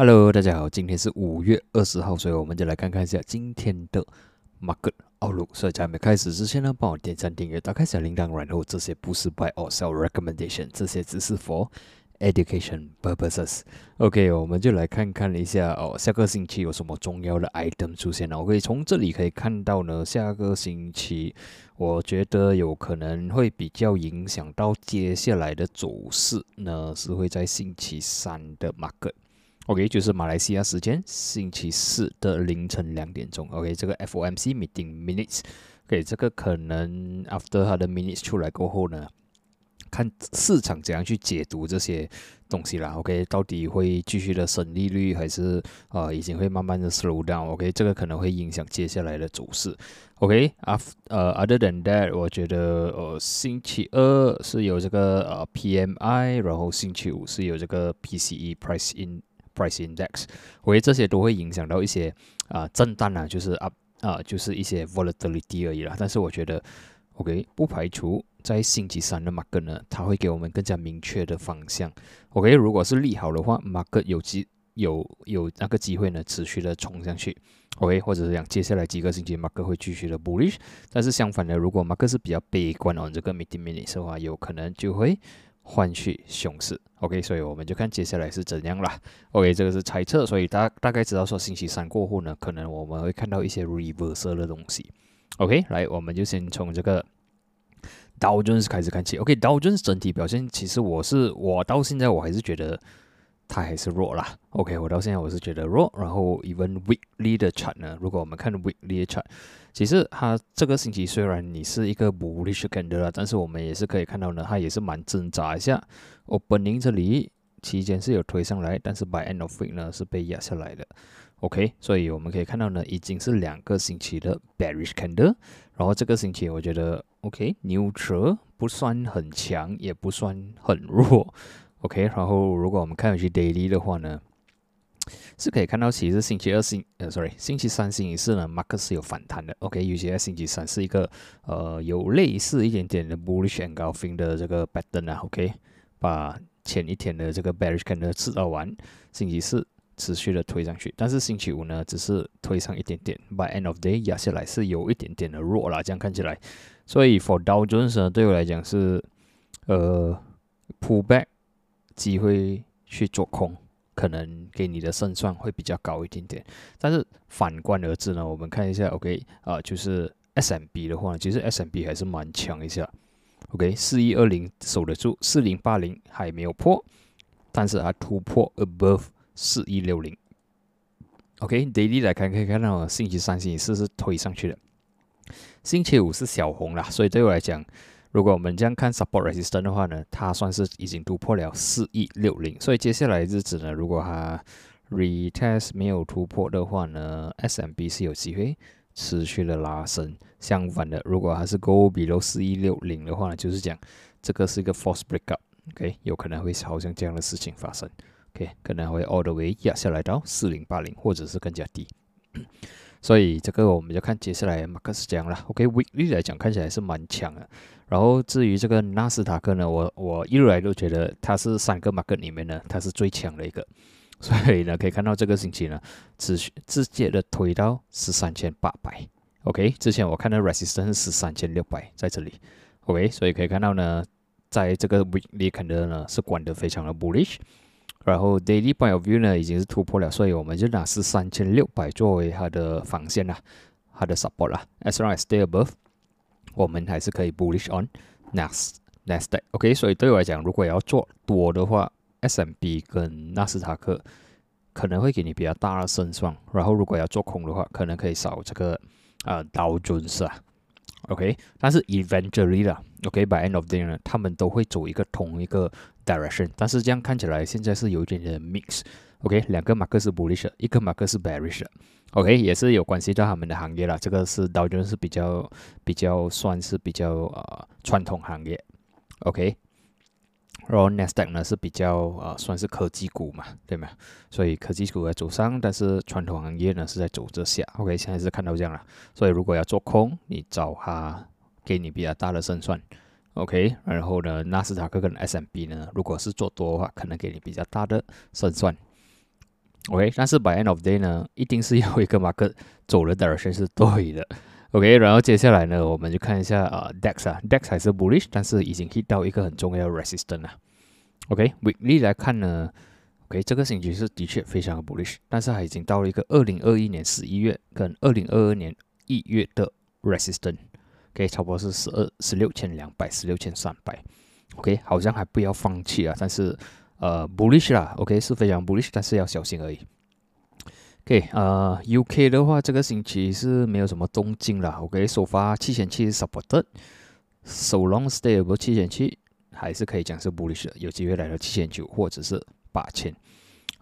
Hello，大家好，今天是五月二十号，所以我们就来看看一下今天的 Market Outlook。所以在还没开始之前呢，帮我点赞、订阅、打开小铃铛，然后这些不是 Buy or Sell Recommendation，这些只是 For Education purposes。OK，我们就来看看一下哦，下个星期有什么重要的 item 出现了。我可以从这里可以看到呢，下个星期我觉得有可能会比较影响到接下来的走势呢，是会在星期三的 Market。OK，就是马来西亚时间星期四的凌晨两点钟。OK，这个 FOMC meeting minutes，OK，这个可能 after 它的 minutes 出来过后呢，看市场怎样去解读这些东西啦。OK，到底会继续的升利率，还是呃已经会慢慢的 slow down？OK，这个可能会影响接下来的走势。OK，after 呃 other than that，我觉得呃星期二是有这个呃 PMI，然后星期五是有这个 PCE price in。Price index，我觉得这些都会影响到一些啊震荡啊，就是啊啊就是一些 volatility 而已啦。但是我觉得，OK，不排除在星期三的 market 呢，它会给我们更加明确的方向。OK，如果是利好的话，market 有机有有那个机会呢，持续的冲上去。OK，或者是讲接下来几个星期 market 会继续的 bullish。但是相反的，如果 market 是比较悲观哦，这个 m e d i a minutes 的话，有可能就会。换去熊市，OK，所以我们就看接下来是怎样啦。OK，这个是猜测，所以大大概知道说星期三过后呢，可能我们会看到一些 reverse 的东西。OK，来，我们就先从这个道琼斯开始看起。OK，道琼斯整体表现，其实我是我到现在我还是觉得。它还是弱啦，OK，我到现在我是觉得弱。然后，even weekly 的 chart 呢，如果我们看 weekly 的 chart，其实它这个星期虽然你是一个 bullish candle 但是我们也是可以看到呢，它也是蛮挣扎一下。opening 这里期间是有推上来，但是 by end of week 呢是被压下来的，OK，所以我们可以看到呢，已经是两个星期的 bearish candle。然后这个星期我觉得 OK，neutral 不算很强，也不算很弱。OK，然后如果我们看回去 daily 的话呢，是可以看到其实星期二、星呃，sorry，星期三、星期四呢，Mark 是有反弹的。OK，尤其在星期三是一个呃有类似一点点的 bullish engulfing 的这个 pattern 啊。OK，把前一天的这个 bearish candle 吃到完，星期四持续的推上去，但是星期五呢，只是推上一点点，by end of day 压下来是有一点点的弱啦，这样看起来。所以 for Dow Jones 呢，对我来讲是呃 pull back。机会去做空，可能给你的胜算会比较高一点点。但是反观而之呢，我们看一下，OK 啊，就是 S M B 的话，其实 S M B 还是蛮强一下。OK，四一二零守得住，四零八零还没有破，但是它突破 above 四一六零。OK，daily 来看可以看到，星期三、星期四是推上去的，星期五是小红啦，所以对我来讲。如果我们这样看 support resistance 的话呢，它算是已经突破了四亿六零，所以接下来日子呢，如果它 retest 没有突破的话呢，S M B 是有机会持续的拉升。相反的，如果它是 go below 四亿六零的话呢，就是讲这个是一个 false breakup，OK，有可能会好像这样的事情发生，OK，可能会 all the way 压下来到四零八零或者是更加低。所以这个我们就看接下来马克思这样了，OK，weekly 来讲看起来是蛮强的。然后至于这个纳斯达克呢，我我一路来都觉得它是三个 market 里面呢，它是最强的一个，所以呢可以看到这个星期呢，持续直接的推到十三千八百，OK，之前我看到 resistance 是三千六百在这里，OK，所以可以看到呢，在这个 weekly 看的呢是管得非常的 bullish，然后 daily point of view 呢已经是突破了，所以我们就拿是三千六百作为它的防线啦，它的 support 啦，as long as stay above。我们还是可以 bullish on Nas Nasdaq，OK，所以对我来讲，如果要做多的话，S&P 跟纳斯达克可能会给你比较大的胜算，然后如果要做空的话，可能可以少这个呃刀尊是啊，OK，但是 eventually 啦，OK，by end of day 呢，他们都会走一个同一个 direction，但是这样看起来现在是有一点点 mix，OK，两个马克是 bullish，一个马克是 bearish。OK，也是有关系到他们的行业了。这个是道琼是比较比较算是比较呃传统行业。OK，然后 Nasdaq 呢是比较呃算是科技股嘛，对吗？所以科技股在走上，但是传统行业呢是在走着下。OK，现在是看到这样了。所以如果要做空，你找它给你比较大的胜算。OK，然后呢，纳斯达克跟 S&P 呢，如果是做多的话，可能给你比较大的胜算。OK，但是 by end of day 呢，一定是有一个 market 走的 direction 是对的。OK，然后接下来呢，我们就看一下啊，DEX 啊，DEX 还是 bullish，但是已经 hit 到一个很重要的 resistance 了。OK，weekly 来看呢，OK，这个星期是的确非常的 bullish，但是它已经到了一个二零二一年十一月跟二零二二年一月的 resistance。OK，差不多是十二十六千两百，十六千三百。OK，好像还不要放弃啊，但是呃 bullish 啦，OK 是非常 bullish，但是要小心而已。OK，呃，UK 的话，这个星期是没有什么动静了。OK，首发七千七 supported，so long stay 不七千七，还是可以讲是 bullish，有机会来到七千九或者是八千。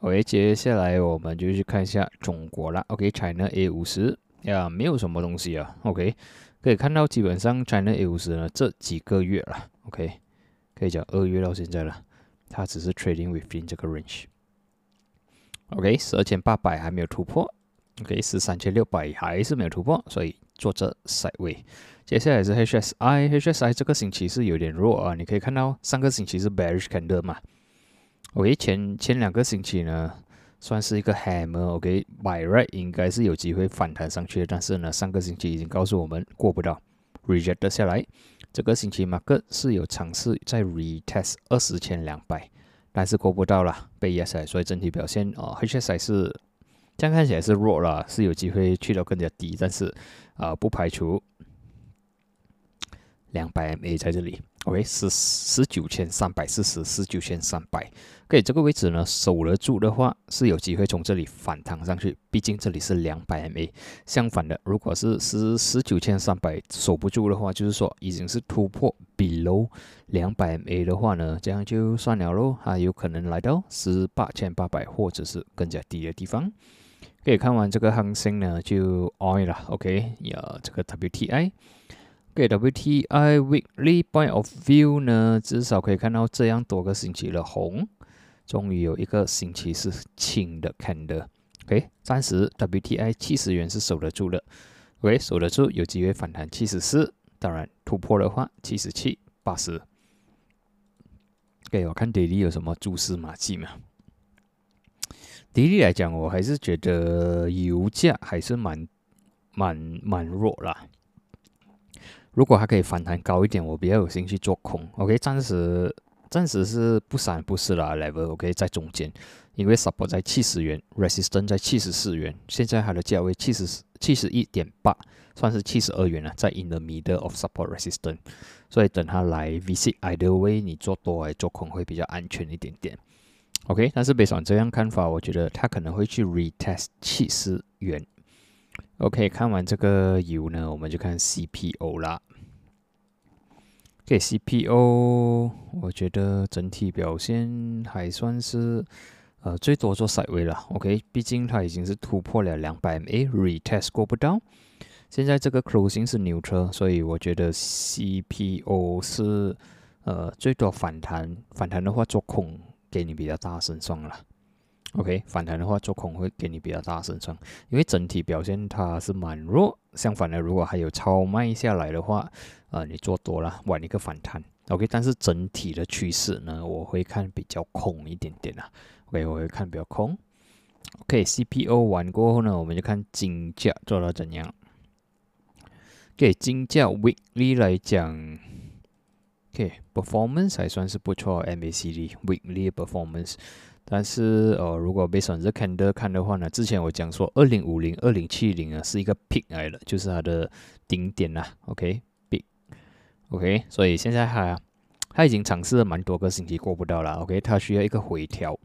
OK，接下来我们就去看一下中国了。OK，China A 五十呀，没有什么东西啊。OK，可以看到基本上 China A 五十呢这几个月了，OK，可以讲二月到现在了，它只是 trading within 这个 range。OK，十二千八百还没有突破。OK，十三千六百还是没有突破，所以做这 side way。接下来是 HSI，HSI 这个星期是有点弱啊。你可以看到上个星期是 bearish candle 嘛。OK，前前两个星期呢算是一个 hammer。OK，by right 应该是有机会反弹上去，但是呢上个星期已经告诉我们过不到，reject 下来。这个星期马克是有尝试在 retest 二十千两百。但是过不到了，被压下来，所以整体表现哦，HSI 是这样看起来是弱了，是有机会去到更加低，但是啊，不排除两百 MA 在这里。OK，是十九千三百四十，十九千三百。OK，这个位置呢，守得住的话，是有机会从这里反弹上去。毕竟这里是两百 MA。相反的，如果是十十九千三百守不住的话，就是说已经是突破 below 两百 MA 的话呢，这样就算了喽。还有可能来到十八千八百或者是更加低的地方。可以看完这个行情呢，就 on 了。OK，呀，这个 WTI。给 WTI weekly point of view 呢，至少可以看到这样多个星期的红，终于有一个星期是青的看的。OK，暂时 WTI 七十元是守得住的。OK，守得住，有机会反弹七十四。当然突破的话，七十七、八十。OK，我看 daily 有什么蛛丝马迹吗？daily 来讲，我还是觉得油价还是蛮蛮蛮弱啦。如果它可以反弹高一点，我比较有兴趣做空。OK，暂时暂时是不闪不是啦，level OK 在中间，因为 support 在七十元，resistance 在七十四元，现在它的价位七十七十一点八，算是七十二元了，在 in the middle of support resistance，所以等它来 visit either way，你做多还做空会比较安全一点点。OK，但是别上这样看法，我觉得它可能会去 retest 七十元。OK，看完这个油呢，我们就看 CPO 啦。给 CPO，我觉得整体表现还算是，呃，最多做 side way 了。OK，毕竟它已经是突破了两百 MA，retest 过不到。现在这个 closing 是牛车，所以我觉得 CPO 是，呃，最多反弹。反弹的话做空给你比较大胜算了。OK，反弹的话做空会给你比较大胜算，因为整体表现它是蛮弱。相反的，如果还有超卖下来的话，呃，你做多了，玩一个反弹，OK，但是整体的趋势呢，我会看比较空一点点啦，OK，我会看比较空，OK，CPO 完过后呢，我们就看金价做到怎样。给金价 weekly 来讲，OK，performance 还算是不错，MACD weekly performance，但是呃，如果 based on the candle 看的话呢，之前我讲说二零五零、二零七零啊是一个 peak 来的，就是它的顶点啦，OK。OK，所以现在它它已经尝试了蛮多个星期过不到了。OK，它需要一个回调，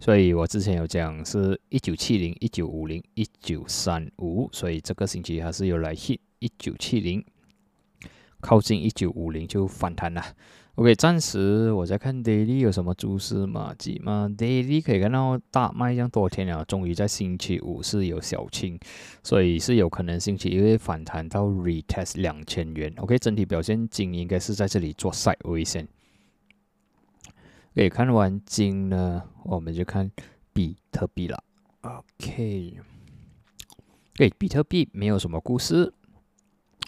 所以我之前有讲是一九七零、一九五零、一九三五，所以这个星期还是有来 hit 一九七零，靠近一九五零就反弹了。OK，暂时我在看 daily 有什么蛛丝马迹吗？daily 可以看到大卖这样多天了，终于在星期五是有小清，所以是有可能星期一会反弹到 retest 两千元。OK，整体表现金应该是在这里做 side 位线。OK，看完金呢，我们就看比特币了。OK，对，比特币没有什么故事。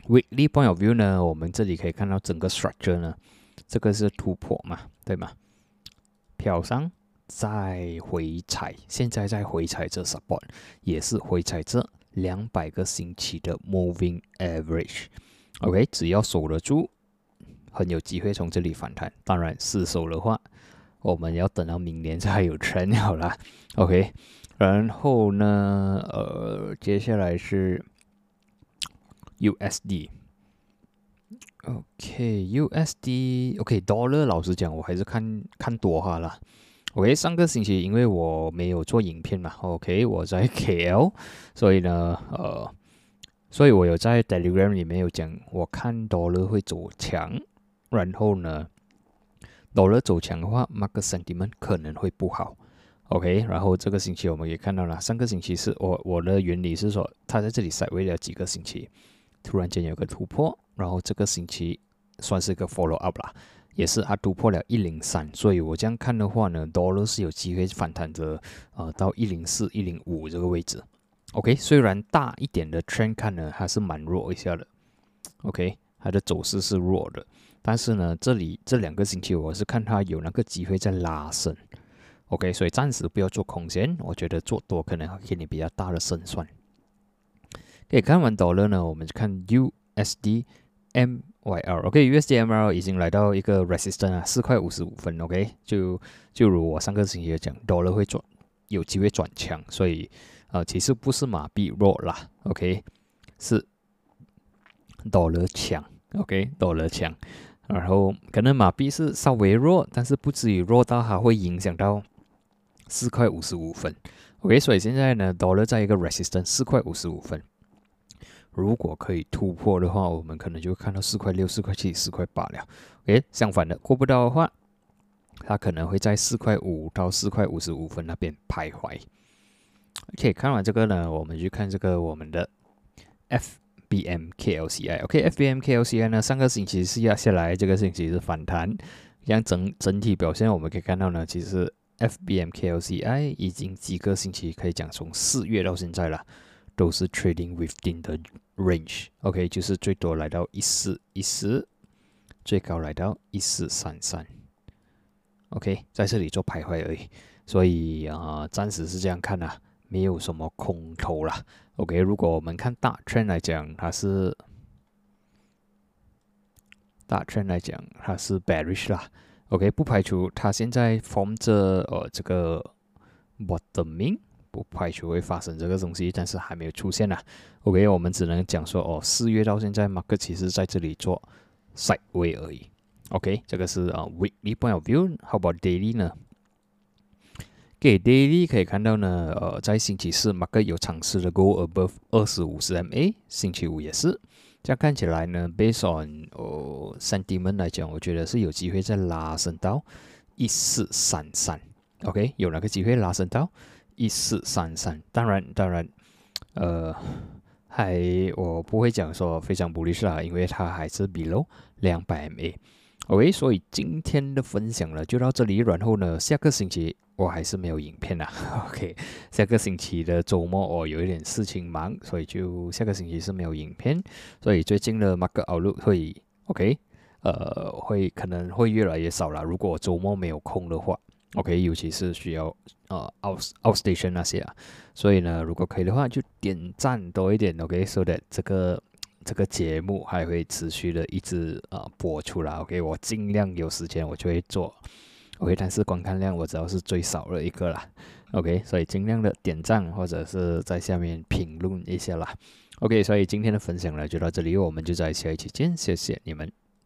Weekly point of view 呢，我们这里可以看到整个 structure 呢。这个是突破嘛，对吗？漂上在回踩，现在在回踩这 support，也是回踩这两百个星期的 moving average。OK，只要守得住，很有机会从这里反弹。当然失守的话，我们要等到明年才有成好啦。OK，然后呢，呃，接下来是 USD。OK，USD，OK，Dollar，老实讲，我还是看看多哈啦。OK，上个星期因为我没有做影片嘛，OK，我在 KL，所以呢，呃，所以我有在 Telegram 里面有讲，我看 Dollar 会走强，然后呢，Dollar 走强的话，Market Sentiment 可能会不好。OK，然后这个星期我们也看到了，上个星期是我我的原理是说，它在这里塞位了几个星期，突然间有个突破。然后这个星期算是一个 follow up 啦，也是它突破了一零三，所以我这样看的话呢，dollar 是有机会反弹着，呃，到一零四、一零五这个位置。OK，虽然大一点的 trend 看呢，还是蛮弱一下的。OK，它的走势是弱的，但是呢，这里这两个星期我是看它有那个机会在拉升。OK，所以暂时不要做空间，我觉得做多可能给你比较大的胜算。可以看完 dollar 呢，我们就看 USD。MYR，OK，USDMR 已经来到一个 resistance 啊，四块五十五分，OK，就就如我上个星期讲，Dollar 会转，有机会转强，所以呃，其实不是马币弱啦，OK，是 Dollar 强，OK，Dollar 强，然后可能马币是稍微弱，但是不至于弱到它会影响到四块五十五分，OK，所以现在呢，Dollar 在一个 resistance 四块五十五分。如果可以突破的话，我们可能就会看到四块六、四块七、四块八了。诶，相反的，过不到的话，它可能会在四块五到四块五十五分那边徘徊。OK，看完这个呢，我们去看这个我们的 FBMKLCI。OK，FBMKLCI 呢，上个星期是压下来，这个星期是反弹。像整整体表现，我们可以看到呢，其实 FBMKLCI 已经几个星期可以讲从四月到现在了。都是 trading within the range，OK，就是最多来到一四一四，最高来到一四三三，OK，在这里做徘徊而已，所以啊，暂时是这样看的，没有什么空头了，OK，如果我们看大 trend 来讲，它是大 trend 来讲，它是 bearish 啦，OK，不排除它现在 form 着呃这个 bottoming。不排除会发生这个东西，但是还没有出现呐。OK，我们只能讲说哦，四月到现在马克其实在这里做 side way 而已。OK，这个是啊 weekly point of view。How about daily 呢？给 daily 可以看到呢，呃，在星期四马克有尝试的 go above 二十五十 MA，星期五也是。这样看起来呢，based on 哦 sentiment 来讲，我觉得是有机会再拉升到一四三三。OK，有哪个机会拉升到？一四三三，当然当然，呃，还我不会讲说非常不利是啦，因为它还是 below 两百 MA。OK，所以今天的分享呢就到这里，然后呢下个星期我还是没有影片啦。OK，下个星期的周末我有一点事情忙，所以就下个星期是没有影片。所以最近的 Mark out 会 OK，呃，会可能会越来越少了。如果周末没有空的话。OK，尤其是需要呃 out out station 那些啊，所以呢，如果可以的话，就点赞多一点，OK，so that 这个这个节目还会持续的一直呃播出来，OK，我尽量有时间我就会做，OK，但是观看量我知道是最少的一个啦，OK，所以尽量的点赞或者是在下面评论一下啦，OK，所以今天的分享呢就到这里，我们就在下一期见，谢谢你们。